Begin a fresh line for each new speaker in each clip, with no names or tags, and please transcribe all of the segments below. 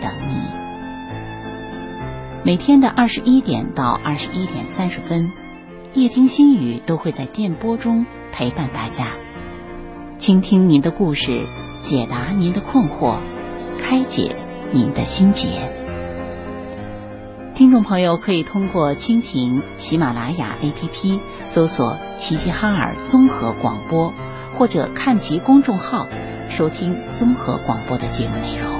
等你。每天的二十一点到二十一点三十分，夜听心语都会在电波中陪伴大家，倾听您的故事，解答您的困惑，开解。您的心结，听众朋友可以通过蜻蜓、喜马拉雅 APP 搜索“齐齐哈尔综合广播”，或者看及公众号收听综合广播的节目内容。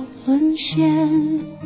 线。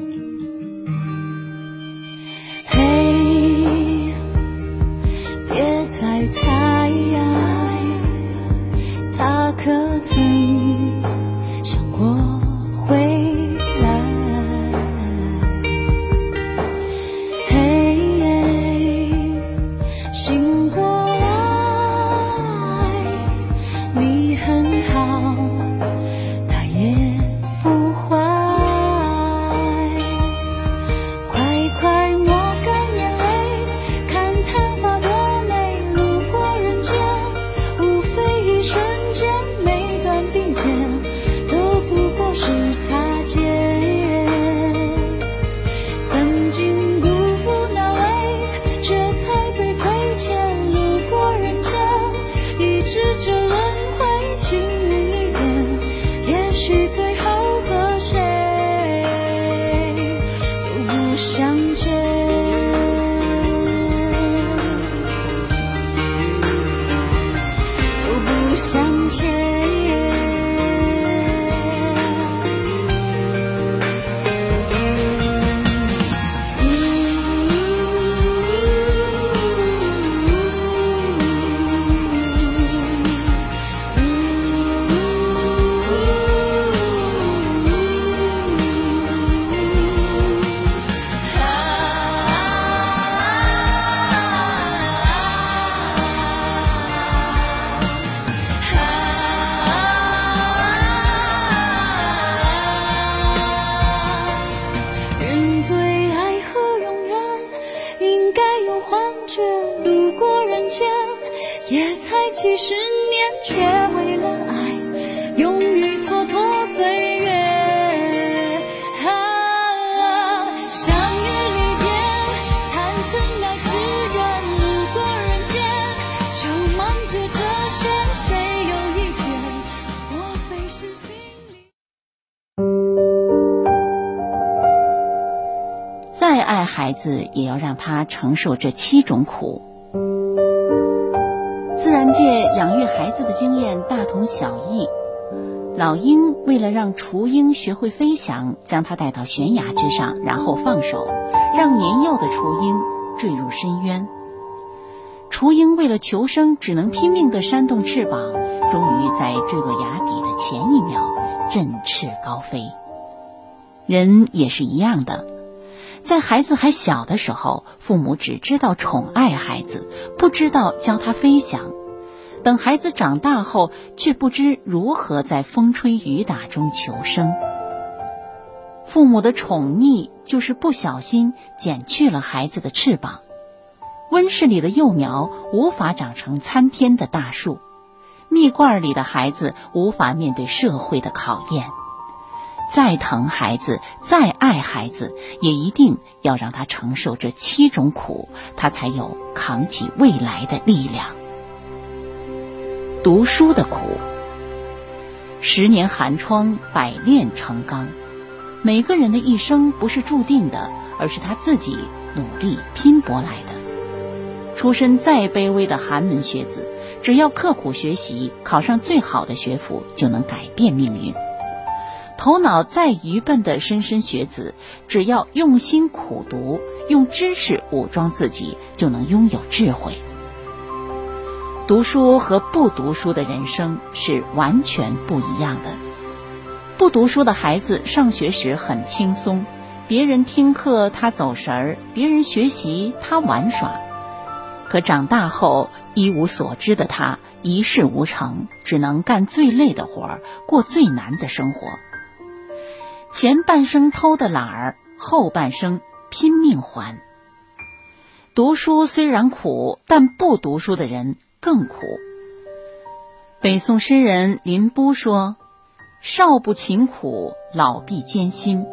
子，也要让他承受这七种苦。自然界养育孩子的经验大同小异。老鹰为了让雏鹰学会飞翔，将它带到悬崖之上，然后放手，让年幼的雏鹰坠入深渊。雏鹰为了求生，只能拼命地扇动翅膀，终于在坠落崖底的前一秒振翅高飞。人也是一样的，在孩子还小的时候，父母只知道宠爱孩子，不知道教他飞翔；等孩子长大后，却不知如何在风吹雨打中求生。父母的宠溺，就是不小心剪去了孩子的翅膀。温室里的幼苗无法长成参天的大树，蜜罐里的孩子无法面对社会的考验。再疼孩子，再爱孩子，也一定要让他承受这七种苦，他才有扛起未来的力量。读书的苦，十年寒窗，百炼成钢。每个人的一生不是注定的，而是他自己努力拼搏来的。出身再卑微的寒门学子，只要刻苦学习，考上最好的学府，就能改变命运；头脑再愚笨的莘莘学子，只要用心苦读，用知识武装自己，就能拥有智慧。读书和不读书的人生是完全不一样的。不读书的孩子上学时很轻松，别人听课他走神儿，别人学习他玩耍。可长大后一无所知的他一事无成，只能干最累的活儿，过最难的生活。前半生偷的懒儿，后半生拼命还。读书虽然苦，但不读书的人更苦。北宋诗人林逋说：“少不勤苦，老必艰辛；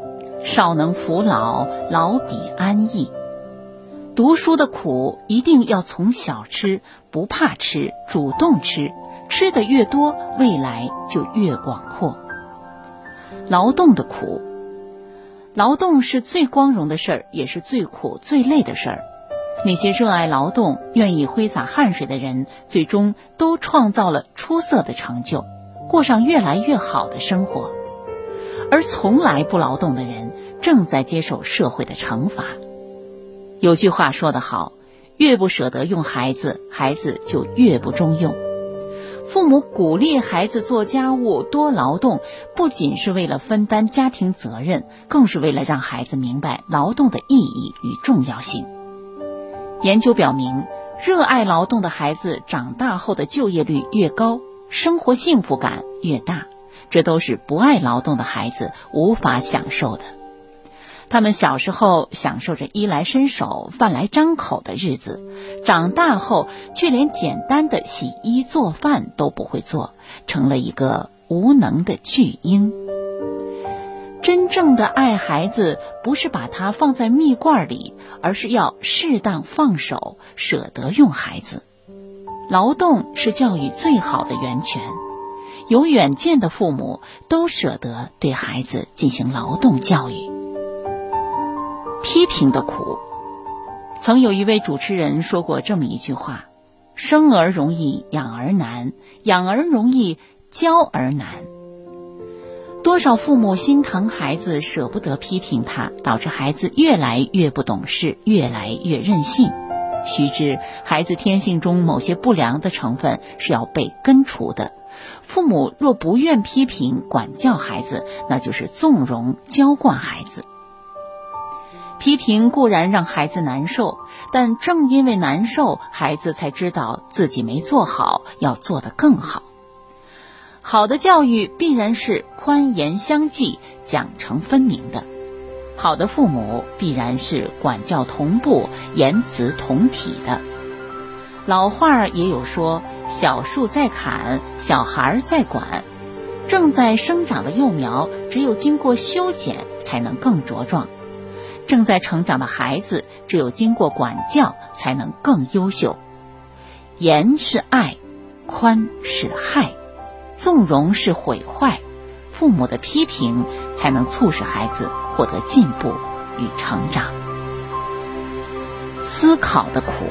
少能扶老，老比安逸。”读书的苦一定要从小吃，不怕吃，主动吃，吃的越多，未来就越广阔。劳动的苦，劳动是最光荣的事儿，也是最苦最累的事儿。那些热爱劳动、愿意挥洒汗水的人，最终都创造了出色的成就，过上越来越好的生活。而从来不劳动的人，正在接受社会的惩罚。有句话说得好，越不舍得用孩子，孩子就越不中用。父母鼓励孩子做家务、多劳动，不仅是为了分担家庭责任，更是为了让孩子明白劳动的意义与重要性。研究表明，热爱劳动的孩子长大后的就业率越高，生活幸福感越大，这都是不爱劳动的孩子无法享受的。他们小时候享受着衣来伸手、饭来张口的日子，长大后却连简单的洗衣做饭都不会做，成了一个无能的巨婴。真正的爱孩子，不是把他放在蜜罐里，而是要适当放手，舍得用孩子。劳动是教育最好的源泉，有远见的父母都舍得对孩子进行劳动教育。批评的苦，曾有一位主持人说过这么一句话：“生儿容易养儿难，养儿容易教儿难。”多少父母心疼孩子，舍不得批评他，导致孩子越来越不懂事，越来越任性。须知，孩子天性中某些不良的成分是要被根除的。父母若不愿批评管教孩子，那就是纵容娇惯孩子。批评固然让孩子难受，但正因为难受，孩子才知道自己没做好，要做得更好。好的教育必然是宽严相济、奖惩分明的；好的父母必然是管教同步、言辞同体的。老话儿也有说：“小树在砍，小孩在管。”正在生长的幼苗，只有经过修剪，才能更茁壮。正在成长的孩子，只有经过管教，才能更优秀。严是爱，宽是害，纵容是毁坏。父母的批评，才能促使孩子获得进步与成长。思考的苦。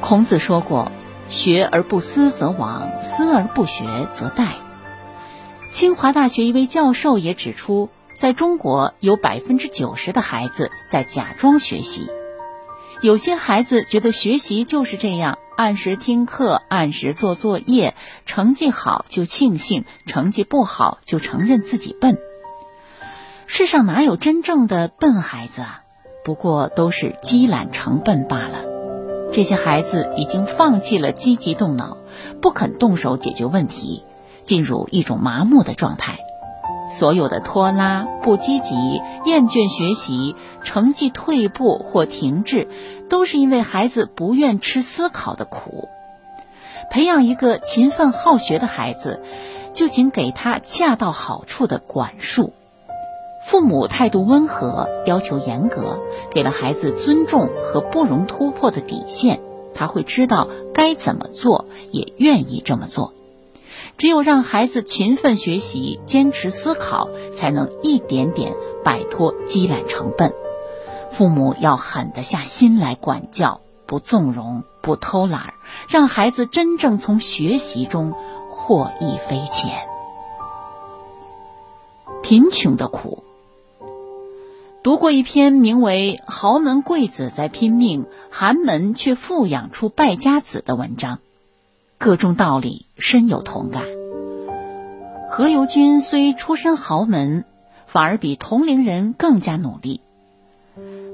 孔子说过：“学而不思则罔，思而不学则殆。”清华大学一位教授也指出，在中国有百分之九十的孩子在假装学习。有些孩子觉得学习就是这样，按时听课，按时做作业，成绩好就庆幸，成绩不好就承认自己笨。世上哪有真正的笨孩子啊？不过都是积懒成笨罢了。这些孩子已经放弃了积极动脑，不肯动手解决问题。进入一种麻木的状态，所有的拖拉、不积极、厌倦学习、成绩退步或停滞，都是因为孩子不愿吃思考的苦。培养一个勤奋好学的孩子，就请给他恰到好处的管束。父母态度温和，要求严格，给了孩子尊重和不容突破的底线，他会知道该怎么做，也愿意这么做。只有让孩子勤奋学习、坚持思考，才能一点点摆脱积懒成笨。父母要狠得下心来管教，不纵容，不偷懒，让孩子真正从学习中获益匪浅。贫穷的苦。读过一篇名为《豪门贵子在拼命，寒门却富养出败家子》的文章。各种道理深有同感。何猷君虽出身豪门，反而比同龄人更加努力。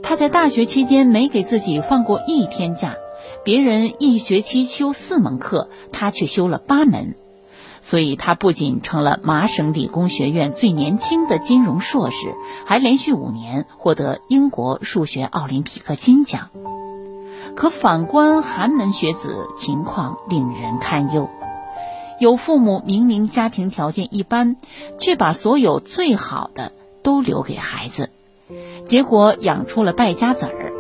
他在大学期间没给自己放过一天假，别人一学期修四门课，他却修了八门，所以他不仅成了麻省理工学院最年轻的金融硕士，还连续五年获得英国数学奥林匹克金奖。可反观寒门学子，情况令人堪忧。有父母明明家庭条件一般，却把所有最好的都留给孩子，结果养出了败家子儿；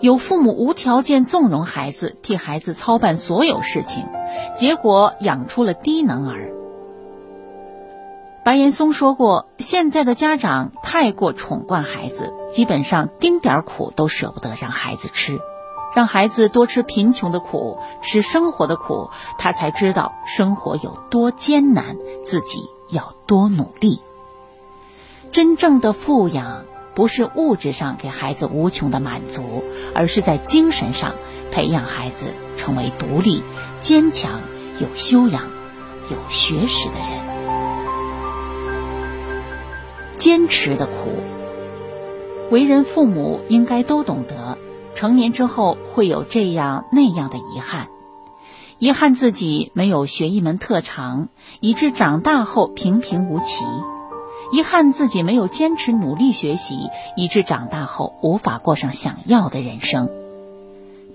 有父母无条件纵容孩子，替孩子操办所有事情，结果养出了低能儿。白岩松说过：“现在的家长太过宠惯孩子，基本上丁点苦都舍不得让孩子吃，让孩子多吃贫穷的苦，吃生活的苦，他才知道生活有多艰难，自己要多努力。真正的富养，不是物质上给孩子无穷的满足，而是在精神上培养孩子成为独立、坚强、有修养、有学识的人。”坚持的苦，为人父母应该都懂得。成年之后会有这样那样的遗憾，遗憾自己没有学一门特长，以致长大后平平无奇；遗憾自己没有坚持努力学习，以致长大后无法过上想要的人生。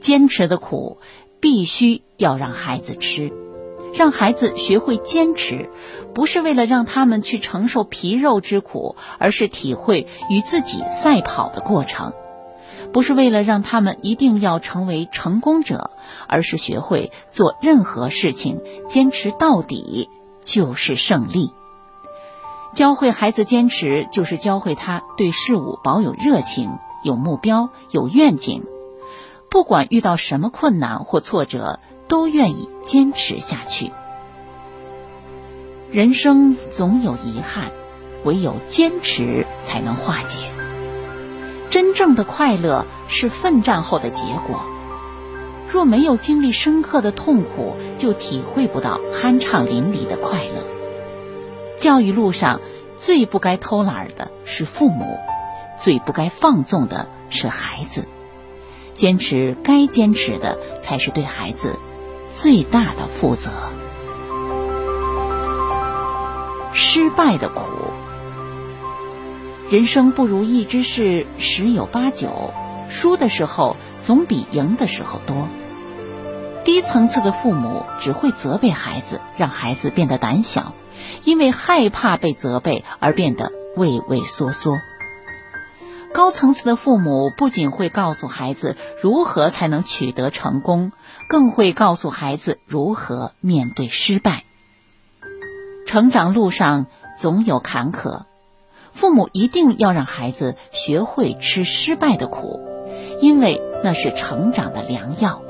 坚持的苦，必须要让孩子吃。让孩子学会坚持，不是为了让他们去承受皮肉之苦，而是体会与自己赛跑的过程；不是为了让他们一定要成为成功者，而是学会做任何事情坚持到底就是胜利。教会孩子坚持，就是教会他对事物保有热情、有目标、有愿景，不管遇到什么困难或挫折。都愿意坚持下去。人生总有遗憾，唯有坚持才能化解。真正的快乐是奋战后的结果。若没有经历深刻的痛苦，就体会不到酣畅淋漓的快乐。教育路上最不该偷懒的是父母，最不该放纵的是孩子。坚持该坚持的，才是对孩子。最大的负责，失败的苦，人生不如意之事十有八九，输的时候总比赢的时候多。低层次的父母只会责备孩子，让孩子变得胆小，因为害怕被责备而变得畏畏缩缩。高层次的父母不仅会告诉孩子如何才能取得成功，更会告诉孩子如何面对失败。成长路上总有坎坷，父母一定要让孩子学会吃失败的苦，因为那是成长的良药。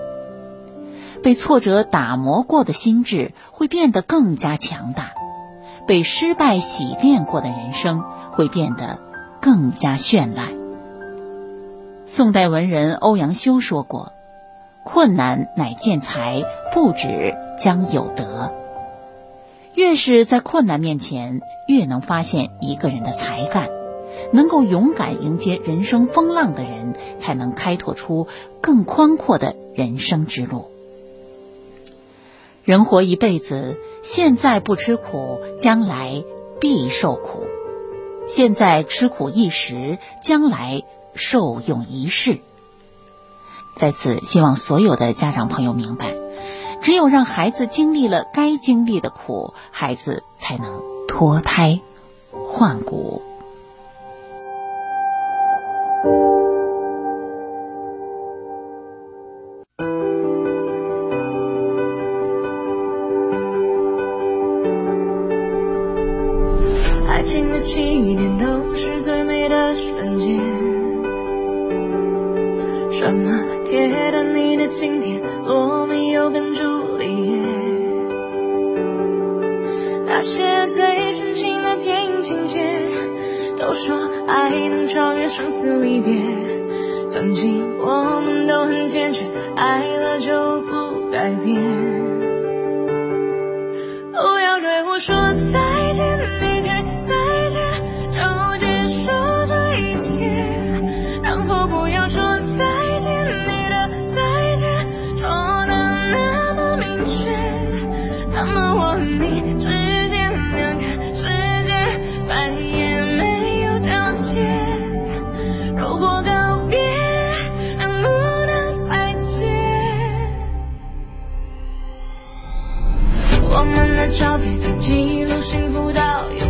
被挫折打磨过的心智会变得更加强大，被失败洗练过的人生会变得更加绚烂。宋代文人欧阳修说过：“困难乃见才，不止将有德。”越是在困难面前，越能发现一个人的才干。能够勇敢迎接人生风浪的人，才能开拓出更宽阔的人生之路。人活一辈子，现在不吃苦，将来必受苦；现在吃苦一时，将来受用一世。在此，希望所有的家长朋友明白，只有让孩子经历了该经历的苦，孩子才能脱胎换骨。
爱情的起点都是最美的瞬间。什么铁达尼的经典，罗密欧跟朱丽叶，那些最深情的电影情节，都说爱能超越生死离别。曾经我们都很坚决，爱了就不改变。照片记录幸福到永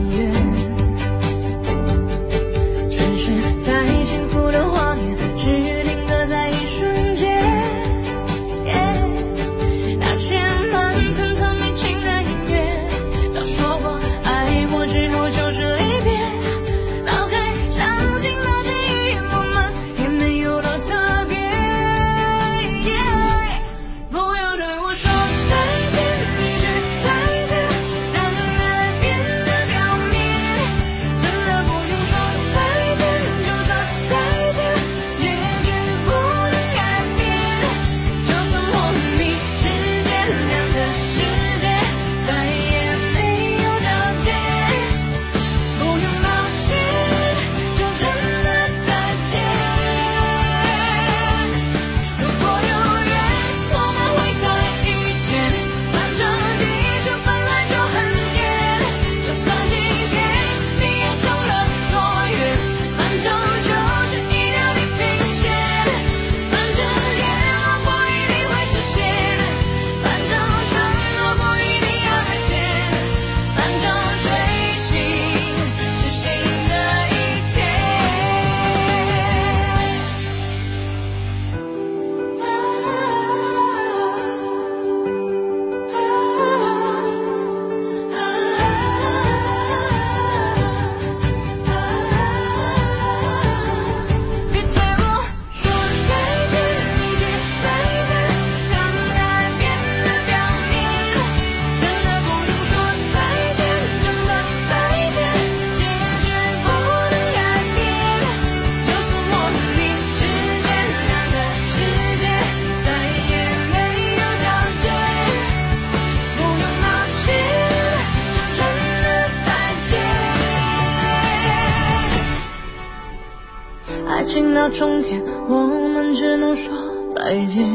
情到终点，我们只能说再见。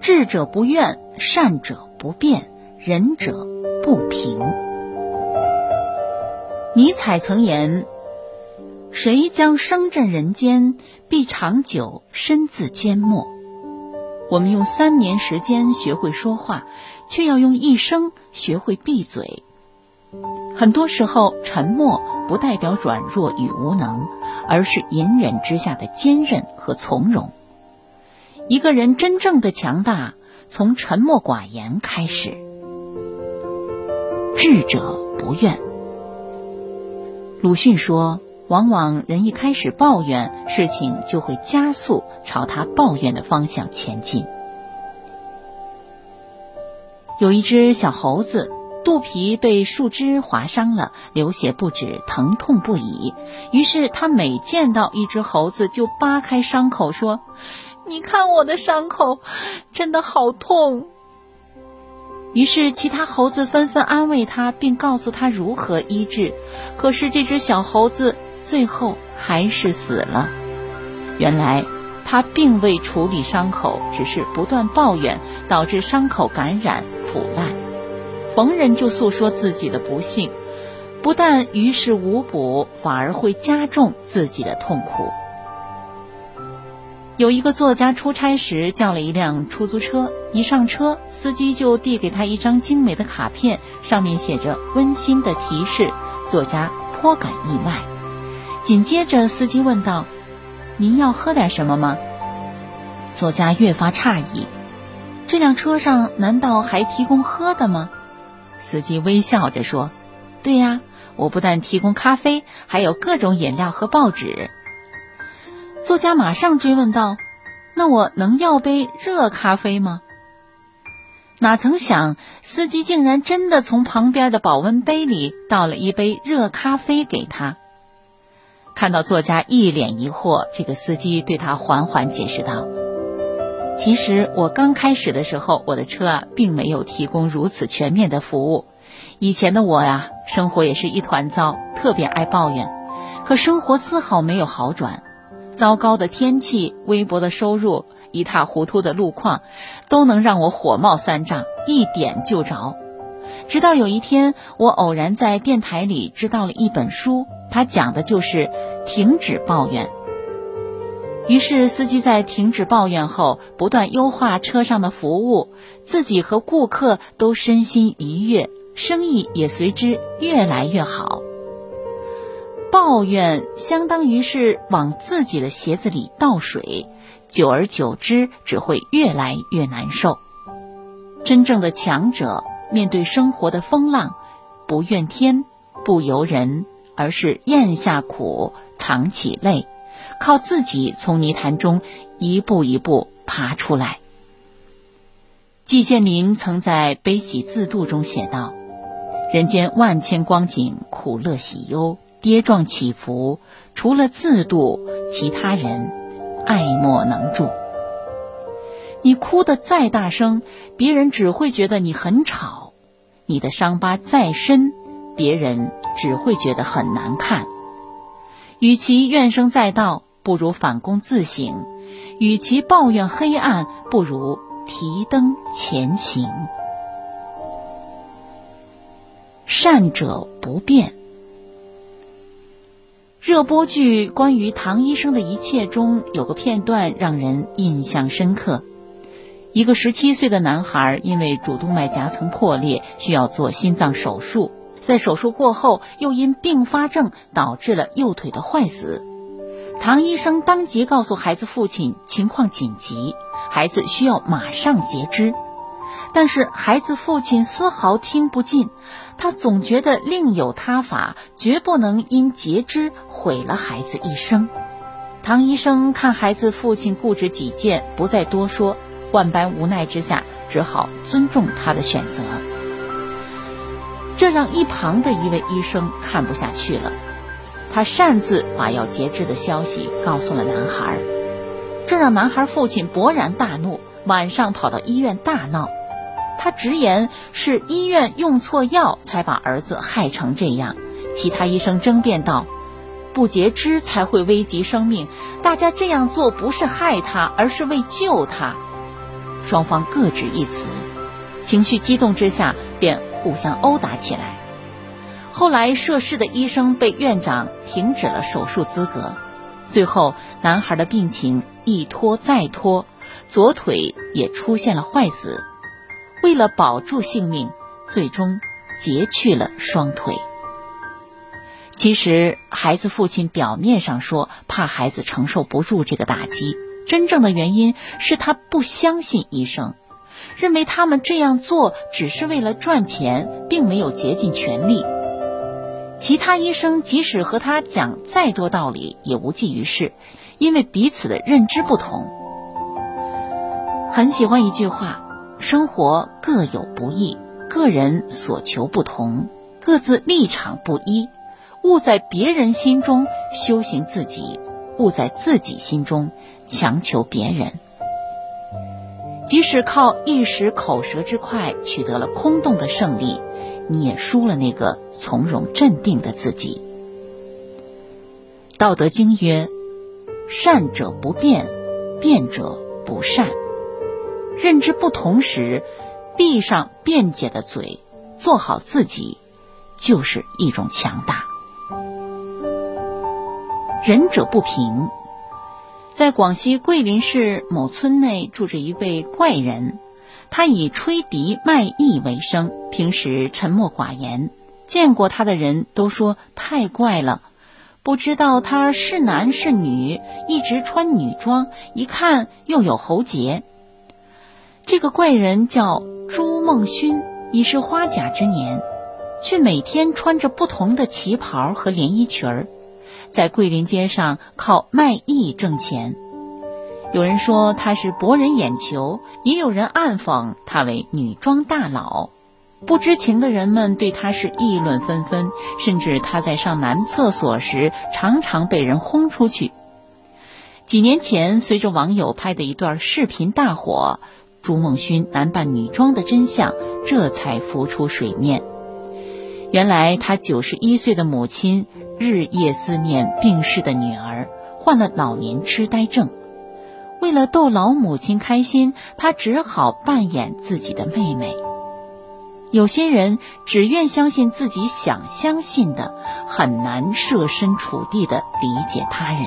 智者不怨，善者不辩，仁者不平。尼采曾言：“谁将声震人间，必长久身自缄默。”我们用三年时间学会说话，却要用一生学会闭嘴。很多时候，沉默不代表软弱与无能，而是隐忍之下的坚韧和从容。一个人真正的强大，从沉默寡言开始。智者不怨。鲁迅说：“往往人一开始抱怨，事情就会加速朝他抱怨的方向前进。”有一只小猴子。肚皮被树枝划伤了，流血不止，疼痛不已。于是他每见到一只猴子，就扒开伤口说：“你看我的伤口，真的好痛。”于是其他猴子纷纷安慰他，并告诉他如何医治。可是这只小猴子最后还是死了。原来他并未处理伤口，只是不断抱怨，导致伤口感染腐烂。逢人就诉说自己的不幸，不但于事无补，反而会加重自己的痛苦。有一个作家出差时叫了一辆出租车，一上车，司机就递给他一张精美的卡片，上面写着温馨的提示。作家颇感意外。紧接着，司机问道：“您要喝点什么吗？”作家越发诧异：“这辆车上难道还提供喝的吗？”司机微笑着说：“对呀，我不但提供咖啡，还有各种饮料和报纸。”作家马上追问道：“那我能要杯热咖啡吗？”哪曾想，司机竟然真的从旁边的保温杯里倒了一杯热咖啡给他。看到作家一脸疑惑，这个司机对他缓缓解释道。其实我刚开始的时候，我的车啊并没有提供如此全面的服务。以前的我呀，生活也是一团糟，特别爱抱怨。可生活丝毫没有好转，糟糕的天气、微薄的收入、一塌糊涂的路况，都能让我火冒三丈，一点就着。直到有一天，我偶然在电台里知道了一本书，它讲的就是停止抱怨。于是，司机在停止抱怨后，不断优化车上的服务，自己和顾客都身心愉悦，生意也随之越来越好。抱怨相当于是往自己的鞋子里倒水，久而久之只会越来越难受。真正的强者，面对生活的风浪，不怨天，不尤人，而是咽下苦，藏起泪。靠自己从泥潭中一步一步爬出来。季羡林曾在《悲喜自度》中写道：“人间万千光景，苦乐喜忧，跌撞起伏，除了自度，其他人爱莫能助。你哭得再大声，别人只会觉得你很吵；你的伤疤再深，别人只会觉得很难看。”与其怨声载道，不如反躬自省；与其抱怨黑暗，不如提灯前行。善者不变。热播剧关于唐医生的一切中有个片段让人印象深刻：一个十七岁的男孩因为主动脉夹层破裂，需要做心脏手术。在手术过后，又因并发症导致了右腿的坏死。唐医生当即告诉孩子父亲情况紧急，孩子需要马上截肢。但是孩子父亲丝毫听不进，他总觉得另有他法，绝不能因截肢毁了孩子一生。唐医生看孩子父亲固执己见，不再多说，万般无奈之下，只好尊重他的选择。这让一旁的一位医生看不下去了，他擅自把要截肢的消息告诉了男孩，这让男孩父亲勃然大怒，晚上跑到医院大闹。他直言是医院用错药才把儿子害成这样。其他医生争辩道：“不截肢才会危及生命，大家这样做不是害他，而是为救他。”双方各执一词，情绪激动之下便。互相殴打起来，后来涉事的医生被院长停止了手术资格。最后，男孩的病情一拖再拖，左腿也出现了坏死。为了保住性命，最终截去了双腿。其实，孩子父亲表面上说怕孩子承受不住这个打击，真正的原因是他不相信医生，认为他们这样做只是为了赚钱，并没有竭尽全力。其他医生即使和他讲再多道理，也无济于事，因为彼此的认知不同。很喜欢一句话：“生活各有不易，个人所求不同，各自立场不一。勿在别人心中修行自己，勿在自己心中强求别人。即使靠一时口舌之快取得了空洞的胜利。”你也输了那个从容镇定的自己。道德经曰：“善者不辩，辩者不善。”认知不同时，闭上辩解的嘴，做好自己，就是一种强大。仁者不平。在广西桂林市某村内住着一位怪人。他以吹笛卖艺为生，平时沉默寡言，见过他的人都说太怪了。不知道他是男是女，一直穿女装，一看又有喉结。这个怪人叫朱梦勋，已是花甲之年，却每天穿着不同的旗袍和连衣裙儿，在桂林街上靠卖艺挣钱。有人说他是博人眼球，也有人暗讽他为女装大佬。不知情的人们对他是议论纷纷，甚至他在上男厕所时常常被人轰出去。几年前，随着网友拍的一段视频大火，朱梦勋男扮女装的真相这才浮出水面。原来，他九十一岁的母亲日夜思念病逝的女儿，患了老年痴呆症。为了逗老母亲开心，他只好扮演自己的妹妹。有些人只愿相信自己想相信的，很难设身处地的理解他人。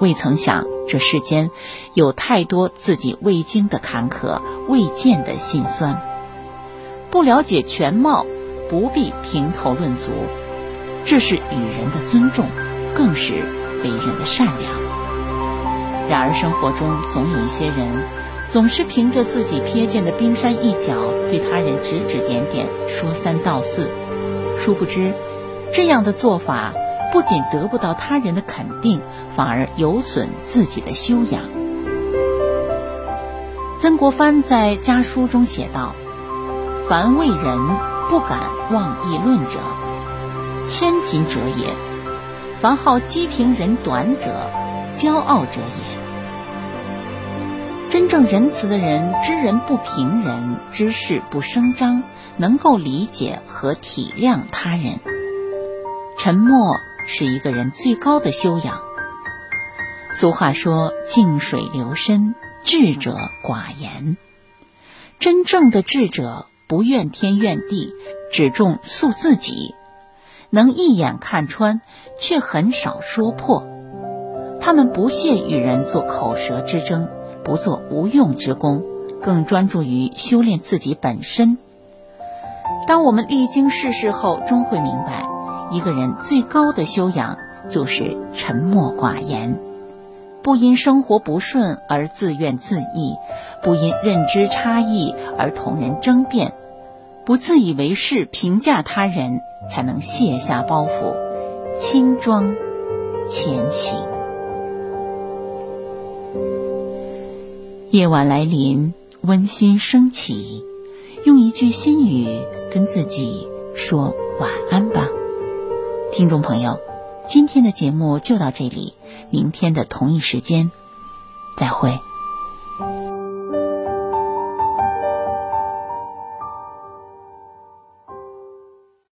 未曾想，这世间有太多自己未经的坎坷、未见的辛酸。不了解全貌，不必评头论足，这是与人的尊重，更是为人的善良。然而，生活中总有一些人，总是凭着自己瞥见的冰山一角，对他人指指点点、说三道四。殊不知，这样的做法不仅得不到他人的肯定，反而有损自己的修养。曾国藩在家书中写道：“凡为人不敢妄议论者，千金者也；凡好讥评人短者，骄傲者也。”真正仁慈的人，知人不评人，知事不声张，能够理解和体谅他人。沉默是一个人最高的修养。俗话说：“静水流深，智者寡言。”真正的智者不怨天怨地，只重塑自己，能一眼看穿，却很少说破。他们不屑与人做口舌之争。不做无用之功，更专注于修炼自己本身。当我们历经世事后，终会明白，一个人最高的修养就是沉默寡言，不因生活不顺而自怨自艾，不因认知差异而同人争辩，不自以为是评价他人，才能卸下包袱，轻装前行。夜晚来临，温馨升起，用一句心语跟自己说晚安吧，听众朋友，今天的节目就到这里，明天的同一时间，再会。